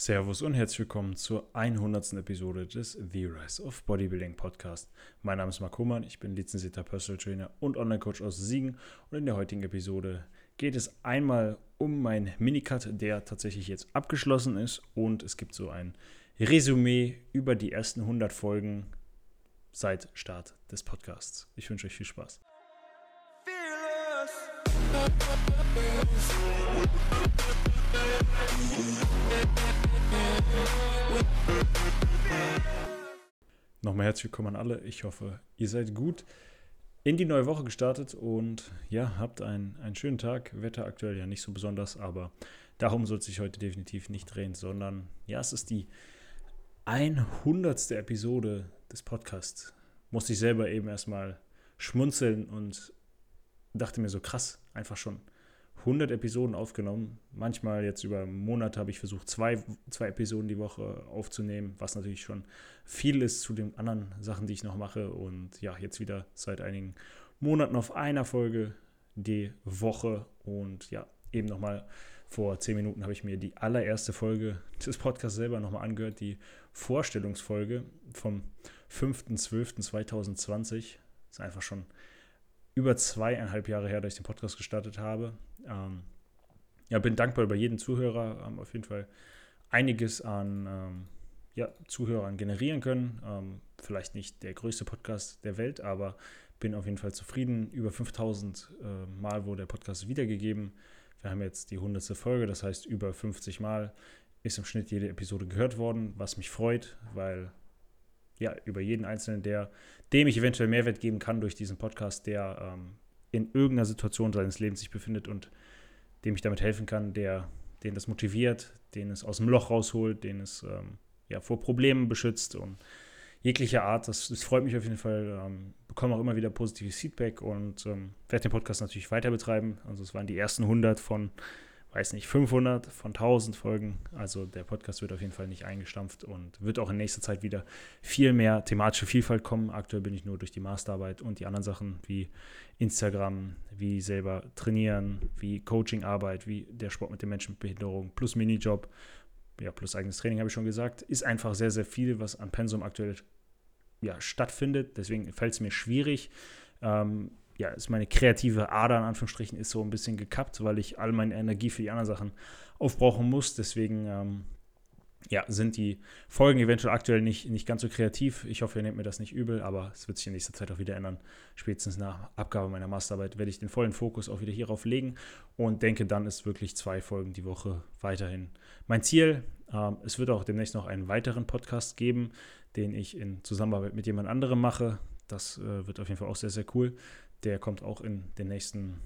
Servus und herzlich willkommen zur 100. Episode des The Rise of Bodybuilding Podcast. Mein Name ist Marc Humann, ich bin lizenzierter Personal Trainer und Online-Coach aus Siegen und in der heutigen Episode geht es einmal um meinen Minicut, der tatsächlich jetzt abgeschlossen ist und es gibt so ein Resümee über die ersten 100 Folgen seit Start des Podcasts. Ich wünsche euch viel Spaß. Nochmal herzlich willkommen an alle. Ich hoffe, ihr seid gut in die neue Woche gestartet und ja, habt einen, einen schönen Tag. Wetter aktuell ja nicht so besonders, aber darum soll es sich heute definitiv nicht drehen, sondern ja, es ist die 100. Episode des Podcasts. Musste ich selber eben erstmal schmunzeln und dachte mir so krass, einfach schon 100 Episoden aufgenommen. Manchmal jetzt über Monate habe ich versucht, zwei, zwei Episoden die Woche aufzunehmen, was natürlich schon viel ist zu den anderen Sachen, die ich noch mache. Und ja, jetzt wieder seit einigen Monaten auf einer Folge die Woche. Und ja, eben nochmal vor zehn Minuten habe ich mir die allererste Folge des Podcasts selber nochmal angehört, die Vorstellungsfolge vom 5.12.2020. Das ist einfach schon über zweieinhalb Jahre her, dass ich den Podcast gestartet habe. Ähm, ja, bin dankbar über jeden Zuhörer. Haben auf jeden Fall einiges an ähm, ja, Zuhörern generieren können. Ähm, vielleicht nicht der größte Podcast der Welt, aber bin auf jeden Fall zufrieden. Über 5000 äh, Mal wurde der Podcast wiedergegeben. Wir haben jetzt die 100. Folge, das heißt über 50 Mal ist im Schnitt jede Episode gehört worden, was mich freut, weil ja, über jeden Einzelnen, der, dem ich eventuell Mehrwert geben kann durch diesen Podcast, der ähm, in irgendeiner Situation seines Lebens sich befindet und dem ich damit helfen kann, der, den das motiviert, den es aus dem Loch rausholt, den es ähm, ja, vor Problemen beschützt und jeglicher Art. Das, das freut mich auf jeden Fall. Ähm, bekomme auch immer wieder positives Feedback und ähm, werde den Podcast natürlich weiter betreiben. Also es waren die ersten 100 von weiß nicht, 500 von 1000 Folgen. Also der Podcast wird auf jeden Fall nicht eingestampft und wird auch in nächster Zeit wieder viel mehr thematische Vielfalt kommen. Aktuell bin ich nur durch die Masterarbeit und die anderen Sachen wie Instagram, wie selber trainieren, wie Coachingarbeit, wie der Sport mit den Menschen mit Behinderung plus Minijob, ja, plus eigenes Training habe ich schon gesagt, ist einfach sehr, sehr viel, was an Pensum aktuell ja, stattfindet. Deswegen fällt es mir schwierig, ähm, ja, ist meine kreative Ader in Anführungsstrichen ist so ein bisschen gekappt, weil ich all meine Energie für die anderen Sachen aufbrauchen muss. Deswegen ähm, ja, sind die Folgen eventuell aktuell nicht, nicht ganz so kreativ. Ich hoffe, ihr nehmt mir das nicht übel, aber es wird sich in nächster Zeit auch wieder ändern. Spätestens nach Abgabe meiner Masterarbeit werde ich den vollen Fokus auch wieder hierauf legen und denke, dann ist wirklich zwei Folgen die Woche weiterhin mein Ziel. Ähm, es wird auch demnächst noch einen weiteren Podcast geben, den ich in Zusammenarbeit mit jemand anderem mache. Das äh, wird auf jeden Fall auch sehr, sehr cool. Der kommt auch in den nächsten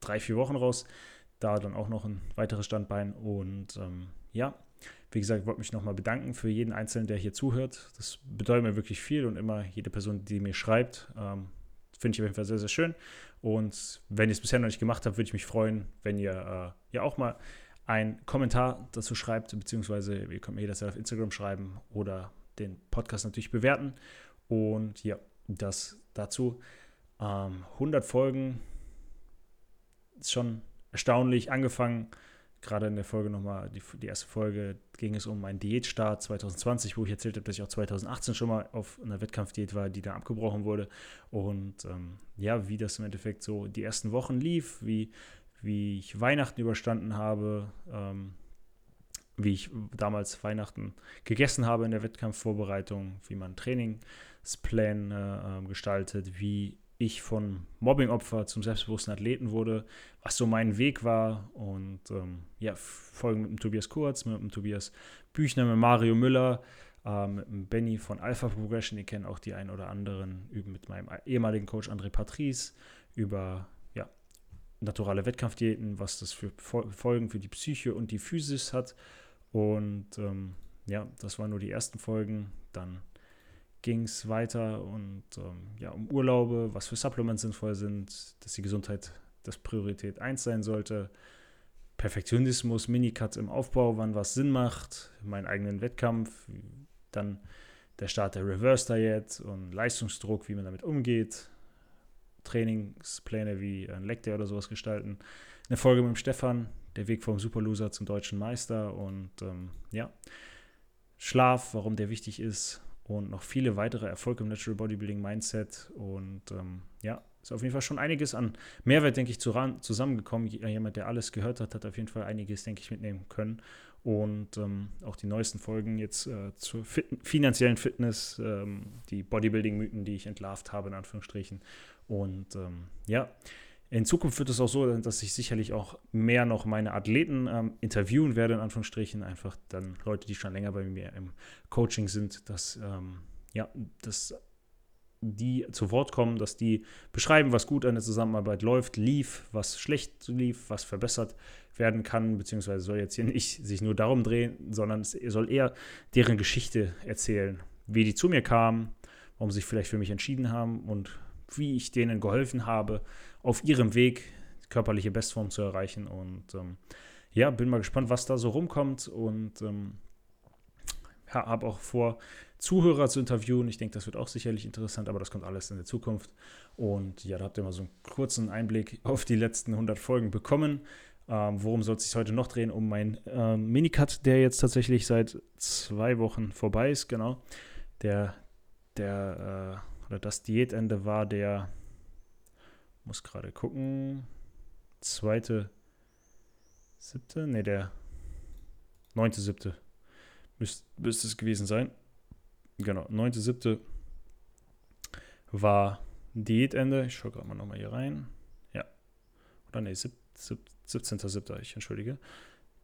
drei, vier Wochen raus. Da dann auch noch ein weiteres Standbein. Und ähm, ja, wie gesagt, ich wollte mich nochmal bedanken für jeden Einzelnen, der hier zuhört. Das bedeutet mir wirklich viel und immer jede Person, die mir schreibt, ähm, finde ich auf jeden Fall sehr, sehr schön. Und wenn ihr es bisher noch nicht gemacht habt, würde ich mich freuen, wenn ihr äh, ja auch mal einen Kommentar dazu schreibt, beziehungsweise ihr könnt mir jederzeit auf Instagram schreiben oder den Podcast natürlich bewerten. Und ja, das dazu. Ähm, 100 Folgen ist schon erstaunlich. Angefangen, gerade in der Folge nochmal, die, die erste Folge ging es um meinen Diätstart 2020, wo ich erzählt habe, dass ich auch 2018 schon mal auf einer Wettkampfdiät war, die da abgebrochen wurde. Und ähm, ja, wie das im Endeffekt so die ersten Wochen lief, wie, wie ich Weihnachten überstanden habe, ähm, wie ich damals Weihnachten gegessen habe in der Wettkampfvorbereitung, wie man Trainingspläne äh, gestaltet, wie ich von Mobbingopfer zum selbstbewussten Athleten wurde, was so mein Weg war. Und ähm, ja, Folgen mit dem Tobias Kurz, mit dem Tobias Büchner, mit Mario Müller, äh, mit dem Benny von Alpha Progression, die kennen auch die einen oder anderen, üben mit meinem ehemaligen Coach André Patrice über ja, naturale Wettkampfdiäten, was das für Folgen für die Psyche und die Physis hat. Und ähm, ja, das waren nur die ersten Folgen. Dann ging es weiter und ähm, ja, um Urlaube, was für Supplements sinnvoll sind, dass die Gesundheit das Priorität 1 sein sollte. Perfektionismus, Minicuts im Aufbau, wann was Sinn macht, meinen eigenen Wettkampf, dann der Start der Reverse Diet und Leistungsdruck, wie man damit umgeht, Trainingspläne wie ein Leg Day oder sowas gestalten. Eine Folge mit dem Stefan, der Weg vom Superloser zum deutschen Meister und ähm, ja, Schlaf, warum der wichtig ist und noch viele weitere Erfolge im Natural Bodybuilding Mindset und ähm, ja, ist auf jeden Fall schon einiges an Mehrwert, denke ich, zusammengekommen. Jemand, der alles gehört hat, hat auf jeden Fall einiges, denke ich, mitnehmen können. Und ähm, auch die neuesten Folgen jetzt äh, zur fit finanziellen Fitness, ähm, die Bodybuilding-Mythen, die ich entlarvt habe, in Anführungsstrichen. Und ähm, ja, in Zukunft wird es auch so, dass ich sicherlich auch mehr noch meine Athleten ähm, interviewen werde, in Anführungsstrichen. Einfach dann Leute, die schon länger bei mir im Coaching sind, dass, ähm, ja, dass die zu Wort kommen, dass die beschreiben, was gut an der Zusammenarbeit läuft, lief, was schlecht lief, was verbessert werden kann, beziehungsweise soll jetzt hier nicht sich nur darum drehen, sondern es soll eher deren Geschichte erzählen, wie die zu mir kamen, warum sie sich vielleicht für mich entschieden haben und wie ich denen geholfen habe, auf ihrem Weg körperliche Bestform zu erreichen. Und ähm, ja, bin mal gespannt, was da so rumkommt und ähm, habe auch vor, Zuhörer zu interviewen. Ich denke, das wird auch sicherlich interessant, aber das kommt alles in der Zukunft. Und ja, da habt ihr mal so einen kurzen Einblick auf die letzten 100 Folgen bekommen. Ähm, worum soll es sich heute noch drehen? Um meinen ähm, Minicut, der jetzt tatsächlich seit zwei Wochen vorbei ist, genau. Der, der, äh, oder das Diätende war der muss gerade gucken. Zweite, siebte? Ne, der neunte, siebte. Müsste müsst es gewesen sein. Genau, neunte, siebte war Diätende. Ich schaue gerade mal nochmal hier rein. Ja. Oder ne, 17.7. Ich entschuldige.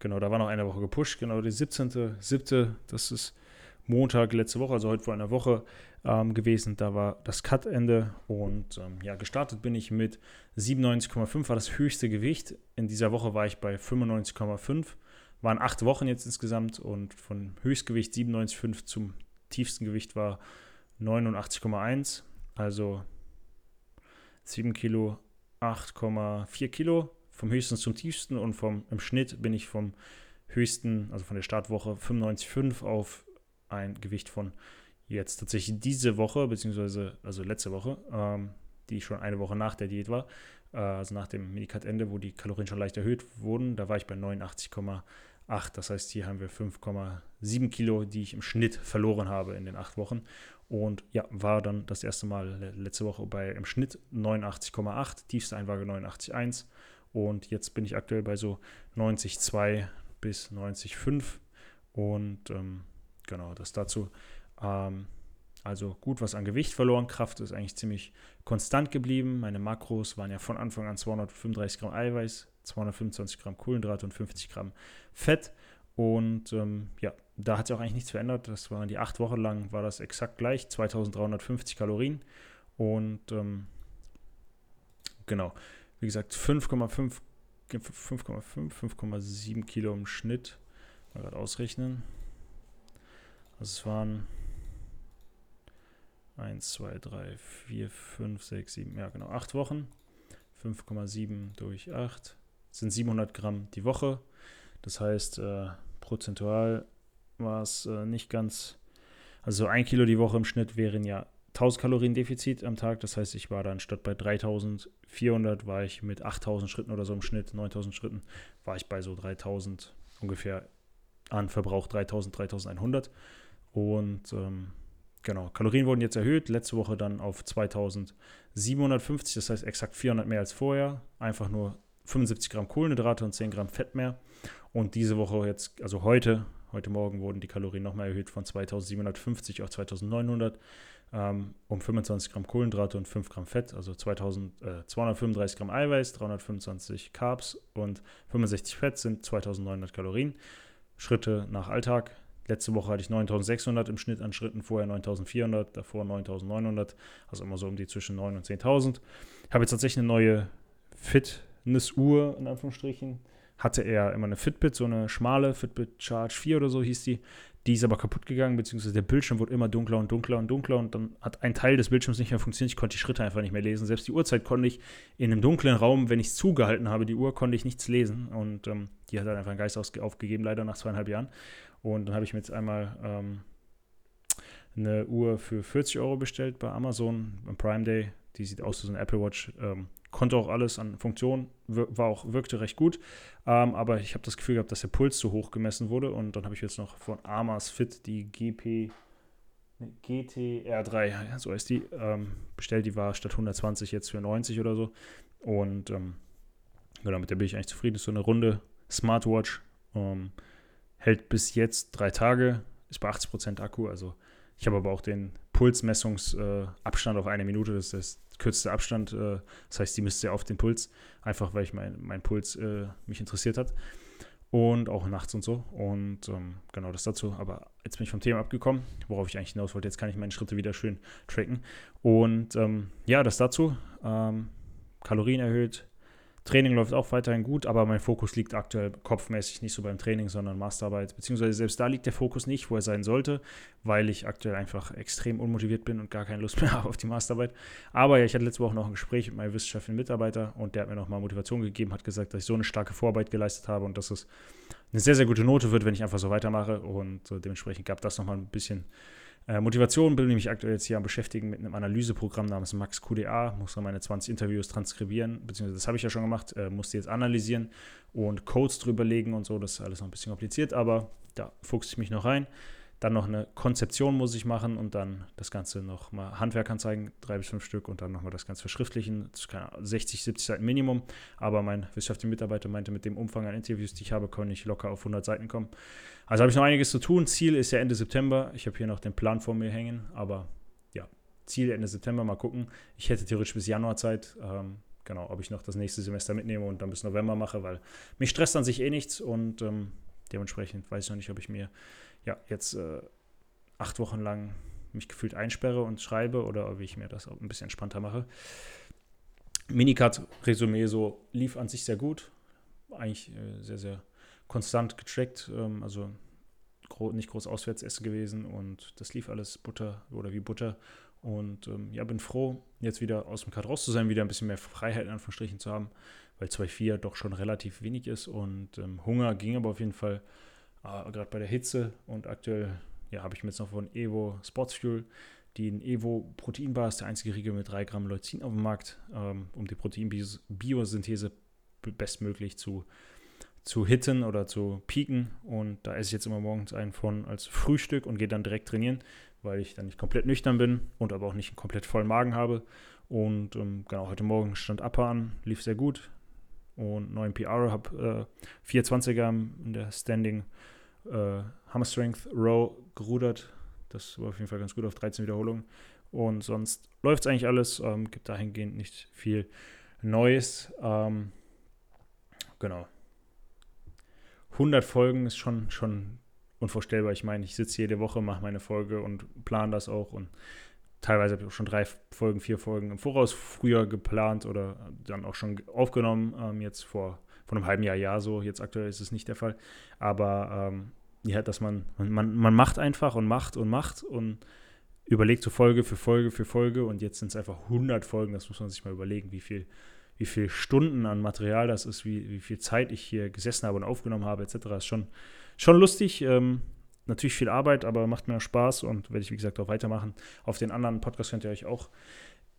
Genau, da war noch eine Woche gepusht. Genau, die 17.7. Das ist Montag letzte Woche, also heute vor einer Woche ähm, gewesen. Da war das Cut-Ende und ähm, ja, gestartet bin ich mit 97,5, war das höchste Gewicht. In dieser Woche war ich bei 95,5. Waren acht Wochen jetzt insgesamt und von Höchstgewicht 97,5 zum tiefsten Gewicht war 89,1. Also 7 Kilo, 8,4 Kilo vom höchsten zum tiefsten und vom, im Schnitt bin ich vom höchsten, also von der Startwoche 95,5 auf ein Gewicht von jetzt tatsächlich diese Woche, beziehungsweise also letzte Woche, ähm, die schon eine Woche nach der Diät war, äh, also nach dem Medikat-Ende, wo die Kalorien schon leicht erhöht wurden, da war ich bei 89,8. Das heißt, hier haben wir 5,7 Kilo, die ich im Schnitt verloren habe in den acht Wochen. Und ja, war dann das erste Mal letzte Woche bei im Schnitt 89,8, tiefste Einwaage 89,1. Und jetzt bin ich aktuell bei so 90,2 bis 90,5. Und ähm, genau, das dazu. Ähm, also gut was an Gewicht verloren. Kraft ist eigentlich ziemlich konstant geblieben. Meine Makros waren ja von Anfang an 235 Gramm Eiweiß, 225 Gramm Kohlenhydrate und 50 Gramm Fett. Und ähm, ja, da hat sich auch eigentlich nichts verändert. Das waren die acht Wochen lang, war das exakt gleich, 2350 Kalorien. Und ähm, genau, wie gesagt, 5,5, 5,5, 5,7 Kilo im Schnitt. Mal gerade ausrechnen. Also es waren 1, 2, 3, 4, 5, 6, 7, ja genau, 8 Wochen. 5,7 durch 8 sind 700 Gramm die Woche. Das heißt, äh, prozentual war es äh, nicht ganz, also ein Kilo die Woche im Schnitt wären ja 1000 Kalorien Defizit am Tag. Das heißt, ich war dann statt bei 3400 war ich mit 8000 Schritten oder so im Schnitt, 9000 Schritten, war ich bei so 3000 ungefähr an Verbrauch 3000, 3100. Und ähm, genau, Kalorien wurden jetzt erhöht. Letzte Woche dann auf 2750, das heißt exakt 400 mehr als vorher. Einfach nur 75 Gramm Kohlenhydrate und 10 Gramm Fett mehr. Und diese Woche jetzt, also heute, heute Morgen wurden die Kalorien nochmal erhöht von 2750 auf 2900 ähm, um 25 Gramm Kohlenhydrate und 5 Gramm Fett, also 2000, äh, 235 Gramm Eiweiß, 325 Carbs und 65 Fett sind 2900 Kalorien. Schritte nach Alltag, Letzte Woche hatte ich 9600 im Schnitt an Schritten, vorher 9400, davor 9900, also immer so um die zwischen 9 und 10.000. Ich habe jetzt tatsächlich eine neue Fitness-Uhr, in Anführungsstrichen. Hatte er immer eine Fitbit, so eine schmale Fitbit Charge 4 oder so hieß die. Die ist aber kaputt gegangen, beziehungsweise der Bildschirm wurde immer dunkler und dunkler und dunkler und dann hat ein Teil des Bildschirms nicht mehr funktioniert. Ich konnte die Schritte einfach nicht mehr lesen. Selbst die Uhrzeit konnte ich in einem dunklen Raum, wenn ich es zugehalten habe, die Uhr konnte ich nichts lesen und ähm, die hat dann einfach einen Geist aufgegeben, leider nach zweieinhalb Jahren. Und dann habe ich mir jetzt einmal ähm, eine Uhr für 40 Euro bestellt bei Amazon am Prime Day. Die sieht aus wie so eine Apple Watch, ähm, konnte auch alles an Funktionen, war auch, wirkte recht gut. Ähm, aber ich habe das Gefühl gehabt, dass der Puls zu hoch gemessen wurde. Und dann habe ich jetzt noch von Amas Fit die GP GTR3, so heißt die, ähm, bestellt. Die war statt 120 jetzt für 90 oder so. Und ähm, genau, mit der bin ich eigentlich zufrieden. ist so eine runde Smartwatch. Ähm, hält bis jetzt drei Tage, ist bei 80% Akku. Also ich habe aber auch den Pulsmessungsabstand äh, auf eine Minute. Das ist der kürzeste Abstand. Äh, das heißt, die misst ja auf den Puls. Einfach weil ich mein, mein Puls äh, mich interessiert hat und auch nachts und so. Und ähm, genau das dazu. Aber jetzt bin ich vom Thema abgekommen, worauf ich eigentlich hinaus wollte. Jetzt kann ich meine Schritte wieder schön tracken. Und ähm, ja, das dazu. Ähm, Kalorien erhöht, Training läuft auch weiterhin gut, aber mein Fokus liegt aktuell kopfmäßig nicht so beim Training, sondern Masterarbeit. Beziehungsweise selbst da liegt der Fokus nicht, wo er sein sollte, weil ich aktuell einfach extrem unmotiviert bin und gar keine Lust mehr habe auf die Masterarbeit. Aber ja, ich hatte letzte Woche noch ein Gespräch mit meinem wissenschaftlichen Mitarbeiter und der hat mir nochmal Motivation gegeben, hat gesagt, dass ich so eine starke Vorarbeit geleistet habe und dass es eine sehr, sehr gute Note wird, wenn ich einfach so weitermache. Und äh, dementsprechend gab das nochmal ein bisschen äh, Motivation bin ich aktuell jetzt hier am Beschäftigen mit einem Analyseprogramm namens Max QDA. Muss dann meine 20 Interviews transkribieren, beziehungsweise das habe ich ja schon gemacht, äh, musste jetzt analysieren und Codes drüber legen und so. Das ist alles noch ein bisschen kompliziert, aber da fuchse ich mich noch rein. Dann noch eine Konzeption muss ich machen und dann das Ganze nochmal Handwerk anzeigen, drei bis fünf Stück und dann nochmal das Ganze verschriftlichen. Das ist keine 60, 70 Seiten Minimum, aber mein wissenschaftlicher Mitarbeiter meinte, mit dem Umfang an Interviews, die ich habe, kann ich locker auf 100 Seiten kommen. Also habe ich noch einiges zu tun. Ziel ist ja Ende September. Ich habe hier noch den Plan vor mir hängen, aber ja, Ziel Ende September, mal gucken. Ich hätte theoretisch bis Januar Zeit. Ähm, genau, ob ich noch das nächste Semester mitnehme und dann bis November mache, weil mich stresst an sich eh nichts und ähm, dementsprechend weiß ich noch nicht, ob ich mir ja, jetzt äh, acht Wochen lang mich gefühlt einsperre und schreibe oder ob ich mir das auch ein bisschen entspannter mache. Minicard-Resümee so lief an sich sehr gut. Eigentlich äh, sehr, sehr konstant getrackt. Ähm, also gro nicht groß Auswärtsessen gewesen und das lief alles Butter oder wie Butter. Und ähm, ja, bin froh, jetzt wieder aus dem Card raus zu sein, wieder ein bisschen mehr Freiheit in Anführungsstrichen zu haben, weil 2,4 doch schon relativ wenig ist und ähm, Hunger ging aber auf jeden Fall äh, gerade bei der Hitze. Und aktuell ja, habe ich mir jetzt noch von Evo Sports Fuel den Evo Proteinbar ist der einzige Riegel mit 3 Gramm Leucin auf dem Markt, ähm, um die Proteinbiosynthese bestmöglich zu, zu hitten oder zu pieken. Und da esse ich jetzt immer morgens einen von als Frühstück und gehe dann direkt trainieren, weil ich dann nicht komplett nüchtern bin und aber auch nicht einen komplett vollen Magen habe. Und ähm, genau, heute Morgen stand Upper an, lief sehr gut. Und neuen PR, habe äh, 420er in der Standing äh, Hammer Strength Row gerudert. Das war auf jeden Fall ganz gut auf 13 Wiederholungen. Und sonst läuft es eigentlich alles. Ähm, gibt dahingehend nicht viel Neues. Ähm, genau. 100 Folgen ist schon, schon unvorstellbar. Ich meine, ich sitze jede Woche, mache meine Folge und plane das auch. Und teilweise habe ich auch schon drei Folgen, vier Folgen im Voraus früher geplant oder dann auch schon aufgenommen. Ähm, jetzt vor, vor einem halben Jahr, Jahr so. Jetzt aktuell ist es nicht der Fall. Aber ähm, ja, dass man, man, man macht einfach und macht und macht und überlegt so Folge für Folge für Folge und jetzt sind es einfach 100 Folgen, das muss man sich mal überlegen, wie viel, wie viel Stunden an Material das ist, wie, wie viel Zeit ich hier gesessen habe und aufgenommen habe, etc. ist schon, schon lustig. Ähm, natürlich viel Arbeit, aber macht mir Spaß und werde ich, wie gesagt, auch weitermachen. Auf den anderen Podcast könnt ihr euch auch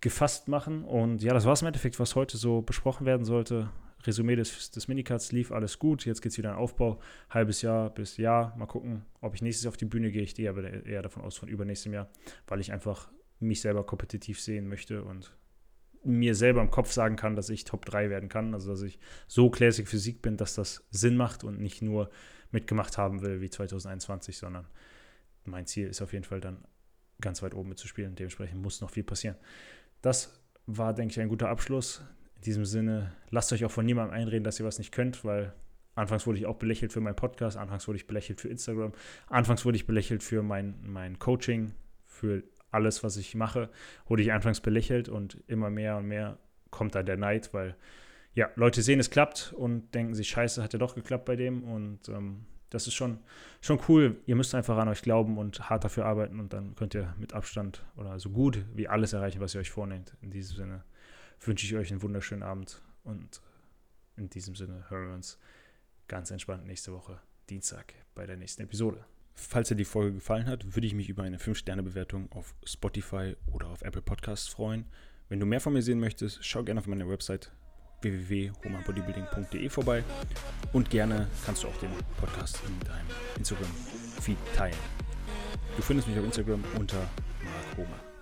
gefasst machen. Und ja, das war es im Endeffekt, was heute so besprochen werden sollte. Resümee des, des Minicuts lief alles gut. Jetzt geht es wieder in Aufbau. Halbes Jahr bis Jahr. Mal gucken, ob ich nächstes Jahr auf die Bühne gehe. Ich gehe aber eher davon aus, von übernächstem Jahr, weil ich einfach mich selber kompetitiv sehen möchte und mir selber im Kopf sagen kann, dass ich Top 3 werden kann. Also, dass ich so Classic Physik bin, dass das Sinn macht und nicht nur mitgemacht haben will wie 2021, sondern mein Ziel ist auf jeden Fall dann ganz weit oben mitzuspielen. Dementsprechend muss noch viel passieren. Das war, denke ich, ein guter Abschluss diesem Sinne, lasst euch auch von niemandem einreden, dass ihr was nicht könnt, weil anfangs wurde ich auch belächelt für meinen Podcast, anfangs wurde ich belächelt für Instagram, anfangs wurde ich belächelt für mein, mein Coaching, für alles, was ich mache, wurde ich anfangs belächelt und immer mehr und mehr kommt da der Neid, weil ja, Leute sehen, es klappt und denken sich, scheiße, hat ja doch geklappt bei dem und ähm, das ist schon, schon cool. Ihr müsst einfach an euch glauben und hart dafür arbeiten und dann könnt ihr mit Abstand oder so gut wie alles erreichen, was ihr euch vornehmt. In diesem Sinne wünsche ich euch einen wunderschönen Abend und in diesem Sinne hören wir uns ganz entspannt nächste Woche Dienstag bei der nächsten Episode. Falls dir die Folge gefallen hat, würde ich mich über eine 5-Sterne-Bewertung auf Spotify oder auf Apple Podcasts freuen. Wenn du mehr von mir sehen möchtest, schau gerne auf meine Website www.homabodybuilding.de vorbei und gerne kannst du auch den Podcast in deinem Instagram-Feed teilen. Du findest mich auf Instagram unter Mark Homer.